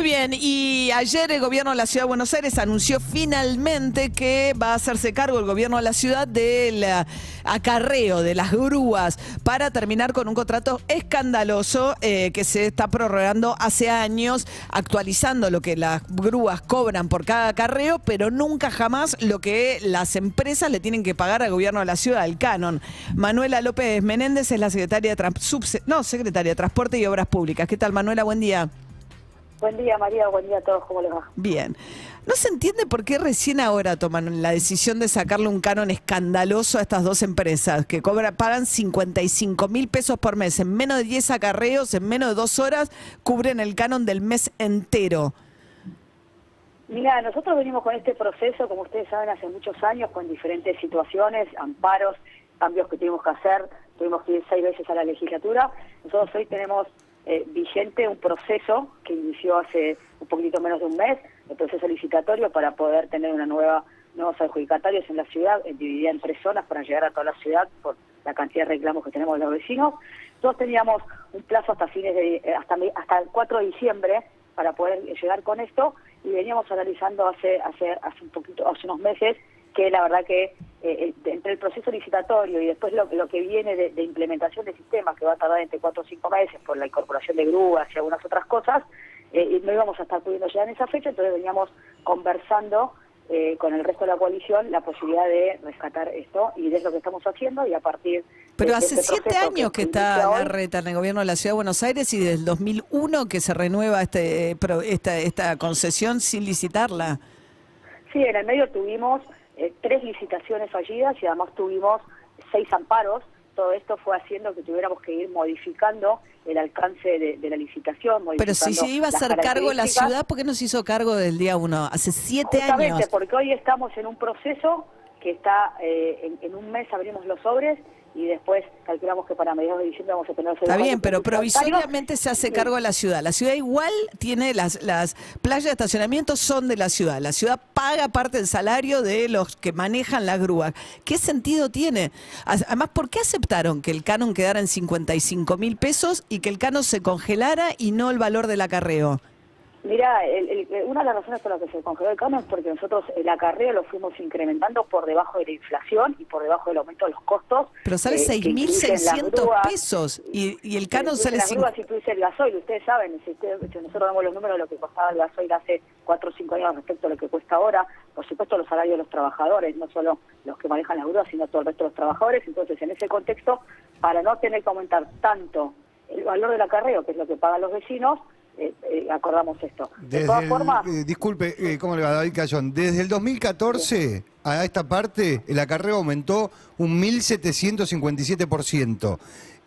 Muy bien, y ayer el gobierno de la Ciudad de Buenos Aires anunció finalmente que va a hacerse cargo el gobierno de la ciudad del eh, acarreo de las grúas para terminar con un contrato escandaloso eh, que se está prorrogando hace años, actualizando lo que las grúas cobran por cada acarreo, pero nunca jamás lo que las empresas le tienen que pagar al gobierno de la ciudad, el canon. Manuela López Menéndez es la secretaria no, secretaria de Transporte y Obras Públicas. ¿Qué tal, Manuela? Buen día. Buen día, María. Buen día a todos. ¿Cómo les va? Bien. No se entiende por qué recién ahora toman la decisión de sacarle un canon escandaloso a estas dos empresas que cobran, pagan 55 mil pesos por mes. En menos de 10 acarreos, en menos de dos horas, cubren el canon del mes entero. Mira, nosotros venimos con este proceso, como ustedes saben, hace muchos años, con diferentes situaciones, amparos, cambios que tuvimos que hacer. Tuvimos que ir seis veces a la legislatura. Nosotros hoy tenemos eh, vigente un proceso que inició hace un poquito menos de un mes, el proceso licitatorio para poder tener una nueva nuevos adjudicatarios en la ciudad, eh, dividida en tres zonas para llegar a toda la ciudad por la cantidad de reclamos que tenemos de los vecinos. Todos teníamos un plazo hasta fines de eh, hasta hasta el 4 de diciembre para poder llegar con esto y veníamos analizando hace hace hace un poquito hace unos meses que la verdad que eh, eh, entre el proceso licitatorio y después lo, lo que viene de, de implementación de sistemas que va a tardar entre cuatro o cinco meses por la incorporación de grúas y algunas otras cosas eh, no íbamos a estar pudiendo llegar en esa fecha entonces veníamos conversando eh, con el resto de la coalición la posibilidad de rescatar esto y es lo que estamos haciendo y a partir Pero de hace este siete años que está hoy, Larreta en el gobierno de la Ciudad de Buenos Aires y desde el 2001 que se renueva este, pro- esta, esta concesión sin licitarla. Sí, en el medio tuvimos eh, tres licitaciones fallidas y además tuvimos seis amparos. Todo esto fue haciendo que tuviéramos que ir modificando el alcance de, de la licitación. Pero si se iba a hacer cargo la ciudad, ¿por qué no se hizo cargo del día uno? Hace siete Justamente años. porque hoy estamos en un proceso que está, eh, en, en un mes abrimos los sobres y después calculamos que para mediados de diciembre vamos a tener Está bien, pero provisoriamente se hace cargo de la ciudad. La ciudad igual tiene las, las playas de estacionamiento son de la ciudad. La ciudad paga parte del salario de los que manejan la grúa. ¿Qué sentido tiene? Además, ¿por qué aceptaron que el canon quedara en 55 mil pesos y que el canon se congelara y no el valor del acarreo? Mira, el- el- una de las razones por las que se congeló el canon es porque nosotros el acarreo lo fuimos incrementando por debajo de la inflación y por debajo del aumento de los costos. Pero sale eh, que incluyen las 6.600 grúas, pesos y, y el canon sale las 5. grúas, incluye el gasoil. Ustedes saben, si, ustedes- si nosotros damos los números de lo que costaba el gasoil hace 4 o 5 años respecto a lo que cuesta ahora, por supuesto los salarios de los trabajadores, no solo los que manejan las grúas, sino todo el resto de los trabajadores. Entonces, en ese contexto, para no tener que aumentar tanto el valor del acarreo, que es lo que pagan los vecinos, eh, eh, acordamos esto. De todas el- formas, eh, disculpe, eh, ¿cómo le va David Cayón? Desde el 2014 a esta parte, el acarreo aumentó un 1.757%.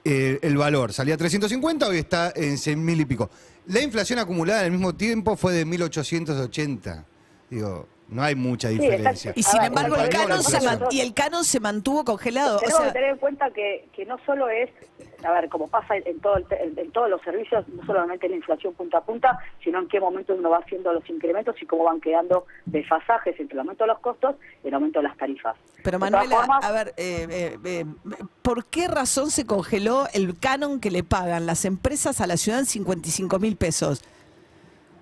Eh, el valor salía a 350, hoy está en 100.000 y pico. La inflación acumulada en el mismo tiempo fue de 1.880. Digo, no hay mucha Sí, diferencia. Y sin ver, embargo, el canon, se nosotros- man- y el canon se mantuvo congelado. O Tenemos sea, que tener en cuenta que, que no solo es, a ver, como pasa en, todo el en, todos los servicios, no solamente la inflación punta a punta, sino en qué momento uno va haciendo los incrementos y cómo van quedando desfasajes entre el aumento de los costos y el aumento de las tarifas. Pero De Manuela, formas, a ver, eh, eh, eh, ¿por qué razón se congeló el canon que le pagan las empresas a la ciudad en 55 mil pesos?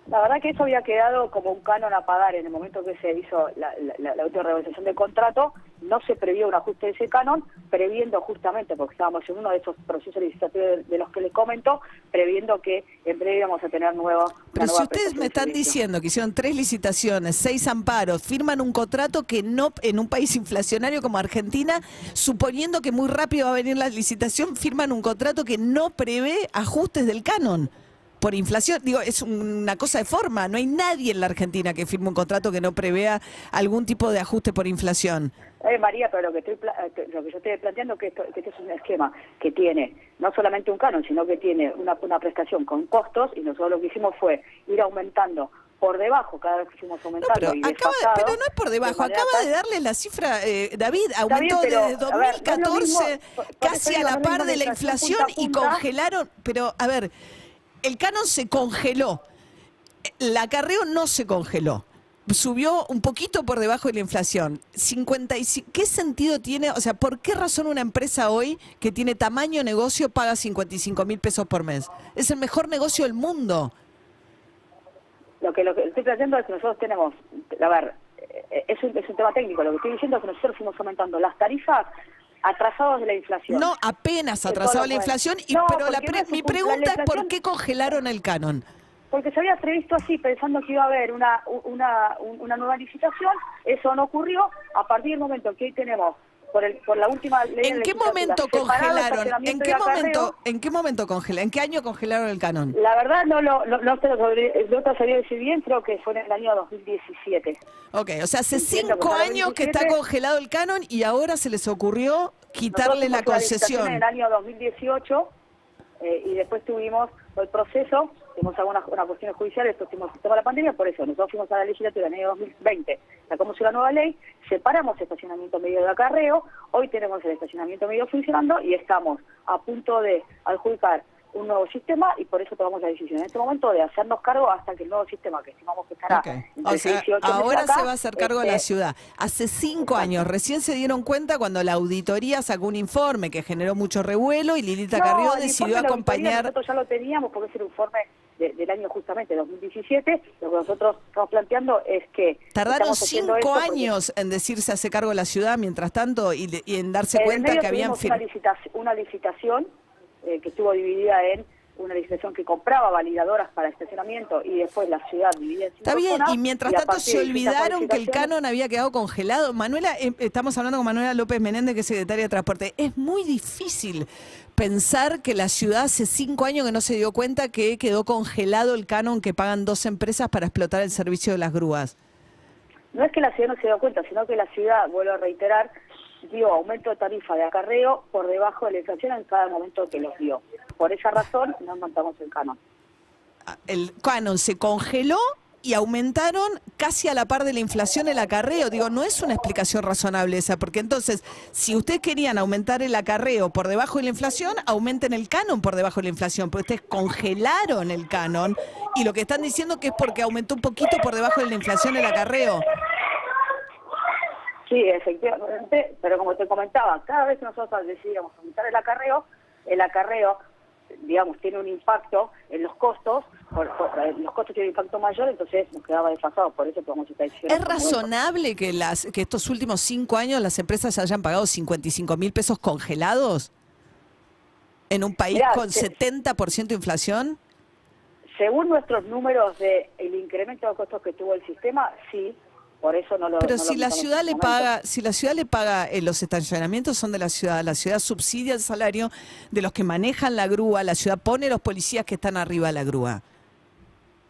La verdad que eso había quedado como un canon a pagar en el momento que se hizo la, la, la, la última realización del contrato. No se previó un ajuste de ese canon, previendo justamente, porque estábamos en uno de esos procesos licitatorios de los que les comento, previendo que en breve íbamos a tener nuevo. una Pero si nueva ustedes me están diciendo que hicieron tres licitaciones, seis amparos, firman un contrato que no, en un país inflacionario como Argentina, suponiendo que muy rápido va a venir la licitación, firman un contrato que no prevé ajustes del canon. Por inflación, digo, es una cosa de forma. No hay nadie en la Argentina que firme un contrato que no prevea algún tipo de ajuste por inflación. Eh, María, pero lo que, estoy eh, lo que yo estoy planteando es que, esto, que este es un esquema que tiene no solamente un canon, sino que tiene una, una prestación con costos y nosotros lo que hicimos fue ir aumentando por debajo cada vez que fuimos No, aumentando pero, y acaba, pero no es por debajo, acaba de darle la cifra, eh, David, bien, aumentó pero, desde a ver, no es lo 2014 mismo, por- por casi a la par de la la inflación punta a y congelaron, pero a ver, el canon se congeló, el acarreo no se congeló. subió un poquito por debajo de la inflación. 55, ¿Qué sentido tiene? O sea, ¿por qué razón una empresa hoy que tiene tamaño negocio paga 55 mil pesos por mes? Es el mejor negocio del mundo. Lo que, lo que estoy planteando es que nosotros tenemos, a ver, eh, es un, es un tema técnico, lo que estoy diciendo es que nosotros fuimos aumentando las tarifas atrasados de la inflación. No, apenas atrasado la inflación, y, No, pero la pre- mi pregunta es ¿por qué congelaron el canon? Porque se había previsto así, pensando que iba a haber una, una, un- una nueva licitación, eso no ocurrió. A partir del momento que hoy tenemos, por, el, por la última ley ¿En qué momento congelaron? ¿En qué momento, ¿En qué momento congelaron? ¿En qué año congelaron el canon? La verdad no lo no, no te lo sabría, no te sabría decir bien, creo que fue en el año 2017. Ok, o sea, hace Entiendo cinco años que está 2017 congelado el canon y ahora se les ocurrió quitarle la concesión. En el año 2018 eh, y después tuvimos el proceso, tuvimos algunas unas cuestiones judiciales, después tuvimos el la pandemia, por eso nosotros fuimos a la legislatura en el año 2020, sacamos una nueva ley, separamos estacionamiento medio de acarreo, hoy tenemos el estacionamiento medio funcionando y estamos a punto de adjudicar un nuevo sistema y por eso tomamos la decisión en este momento de hacernos cargo hasta que el nuevo sistema que estimamos que estará Ok. entre O sea, 6 y 8 meses ahora acá, se va a hacer cargo de la este, ciudad. Hace cinco años, recién se dieron cuenta cuando la auditoría sacó un informe que generó mucho revuelo y Lilita No, Carrió decidió de acompañar. Nosotros ya lo teníamos porque es el informe de- del año justamente 2017. Lo que nosotros estamos planteando es que. Tardaron cinco esto porque años en decir se hace cargo de la ciudad mientras tanto y, y en darse en cuenta que habían una, licitación, una licitación eh, que estuvo dividida en una licitación que compraba validadoras para estacionamiento y después la ciudad dividida en cinco Está bien, zonas, y mientras tanto se olvidaron que el canon había quedado congelado. Manuela, eh, estamos hablando con Manuela López Menéndez, que es secretaria de Transporte. Es muy difícil pensar que la ciudad hace cinco años que no se dio cuenta que quedó congelado el canon que pagan dos empresas para explotar el servicio de las grúas. No es que la ciudad no se dio cuenta, sino que la ciudad, vuelvo a reiterar, dio aumento de tarifa de acarreo por debajo de la inflación en cada momento que los dio. Por esa razón no montamos el canon. Ah, El canon se congeló y aumentaron casi a la par de la inflación el acarreo. Digo, no es una explicación razonable esa, porque entonces, si ustedes querían aumentar el acarreo por debajo de la inflación, aumenten el canon por debajo de la inflación, porque ustedes congelaron el canon y lo que están diciendo que es porque aumentó un poquito por debajo de la inflación el acarreo. Sí, efectivamente, pero como te comentaba, cada vez que nosotros decidíamos aumentar el acarreo, el acarreo, digamos, tiene un impacto en los costos, por- por- eh, los costos tienen un impacto mayor, entonces nos quedaba desfasado, por eso tomamos esta decisión. ¿Es razonable que, las, que estos últimos cinco años las empresas hayan pagado 55 mil pesos congelados en un país Mirá, con te- 70% de inflación? Según nuestros números de el incremento de costos que tuvo el sistema, sí, por eso no lo Pero no lo si la ciudad ese le paga, si la ciudad le paga eh, los estacionamientos son de la ciudad, la ciudad subsidia el salario de los que manejan la grúa, la ciudad pone los policías que están arriba de la grúa.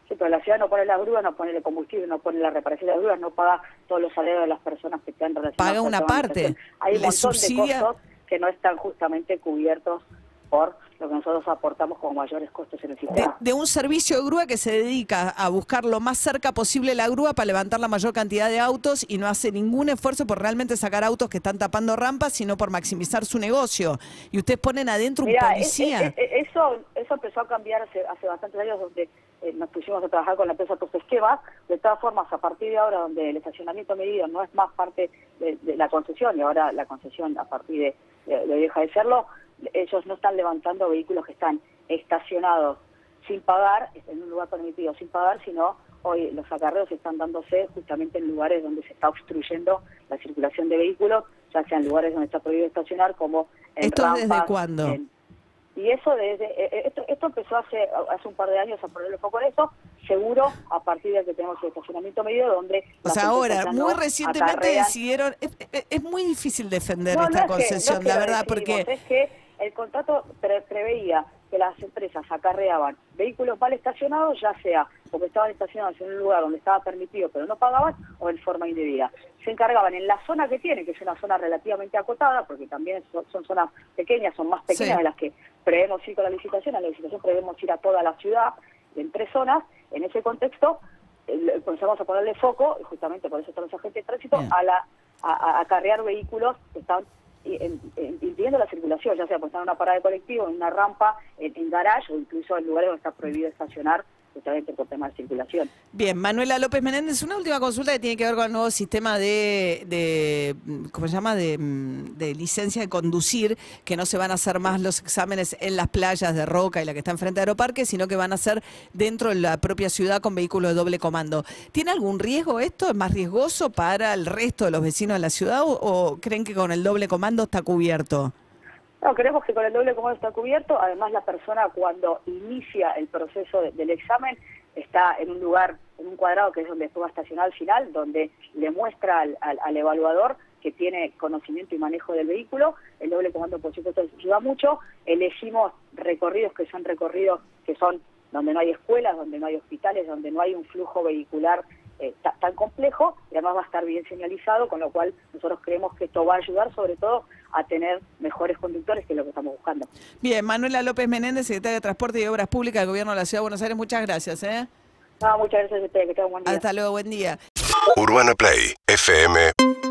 Sí, pero la ciudad no pone las grúas, no pone el combustible, no pone la reparación de las grúas, no paga todos los salarios de las personas que están relacionadas Paga una parte. Hay un montón subsidia- de costos que no están justamente cubiertos por lo que nosotros aportamos como mayores costos en el De, sistema. de un servicio de grúa que se dedica a buscar lo más cerca posible la grúa para levantar la mayor cantidad de autos y no hace ningún esfuerzo por realmente sacar autos que están tapando rampas, sino por maximizar su negocio. Y ustedes ponen adentro un Mirá, es- policía. es- es- eso, eso empezó a cambiar hace, hace bastantes años donde eh, nos pusimos a trabajar con la empresa Tus Esquemas. De todas formas, a partir de ahora, donde el estacionamiento medido no es más parte de, de la concesión, y ahora la concesión a partir de, de- de deja de serlo, ellos no están levantando vehículos que están estacionados sin pagar, en un lugar permitido sin pagar, sino hoy los acarreos están dándose justamente en lugares donde se está obstruyendo la circulación de vehículos, ya sea en lugares donde está prohibido estacionar, como en ¿Esto desde rampas, cuándo? en- y eso desde eh, eh, esto, esto empezó hace hace un par de años a ponerle foco en eso, seguro a partir de que tenemos el estacionamiento medio donde O sea, ahora, muy recientemente acarrean- decidieron, es, es- muy difícil defender No, no esta es que- no es concesión, que la verdad, porque... es que el contrato pre- preveía que las empresas acarreaban vehículos mal estacionados, ya sea porque estaban estacionados en un lugar donde estaba permitido pero no pagaban o en forma indebida. Se encargaban en la zona que tiene, que es una zona relativamente acotada, porque también son, son zonas pequeñas, son más pequeñas Sí. de las que prevemos ir con la licitación. A la licitación prevemos ir a toda la ciudad en tres zonas. En ese contexto, comenzamos a ponerle foco, y justamente por eso están los agentes de tránsito, Bien. a la a, a acarrear vehículos que están impidiendo la circulación, ya sea estar en una parada de colectivo, en una rampa, en, en garage o incluso en lugares donde está prohibido estacionar justamente por temas de circulación. Bien, Manuela López Menéndez, una última consulta que tiene que ver con el nuevo sistema de, de ¿cómo se llama?, de, mm, de licencia de conducir, que no se van a hacer más los exámenes en las playas de Roca y la que está enfrente de Aeroparque, sino que van a ser dentro de la propia ciudad con vehículos de doble comando. ¿Tiene algún riesgo esto? ¿Es más riesgoso para el resto de los vecinos de la ciudad o creen que con el doble comando está cubierto? No, creemos que con el doble comando está cubierto. Además, la persona cuando inicia el proceso de- del examen está en un lugar, en un cuadrado que es donde estuvo estacionado al final, donde le muestra al, al- al evaluador que tiene conocimiento y manejo del vehículo. El doble comando, por supuesto, ayuda mucho. Elegimos recorridos que son recorridos que son donde no hay escuelas, donde no hay hospitales, donde no hay un flujo vehicular eh, ta- tan complejo y además va a estar bien señalizado, con lo cual nosotros creemos que esto va a ayudar sobre todo a tener mejores conductores, que es lo que estamos buscando. Bien, Manuela López Menéndez, secretaria de Transporte y Obras Públicas del Gobierno de la Ciudad de Buenos Aires, muchas gracias. ¿eh? No, muchas gracias a ustedes, que tengan un buen día. Hasta luego, buen día. UrbanaPlayFM.com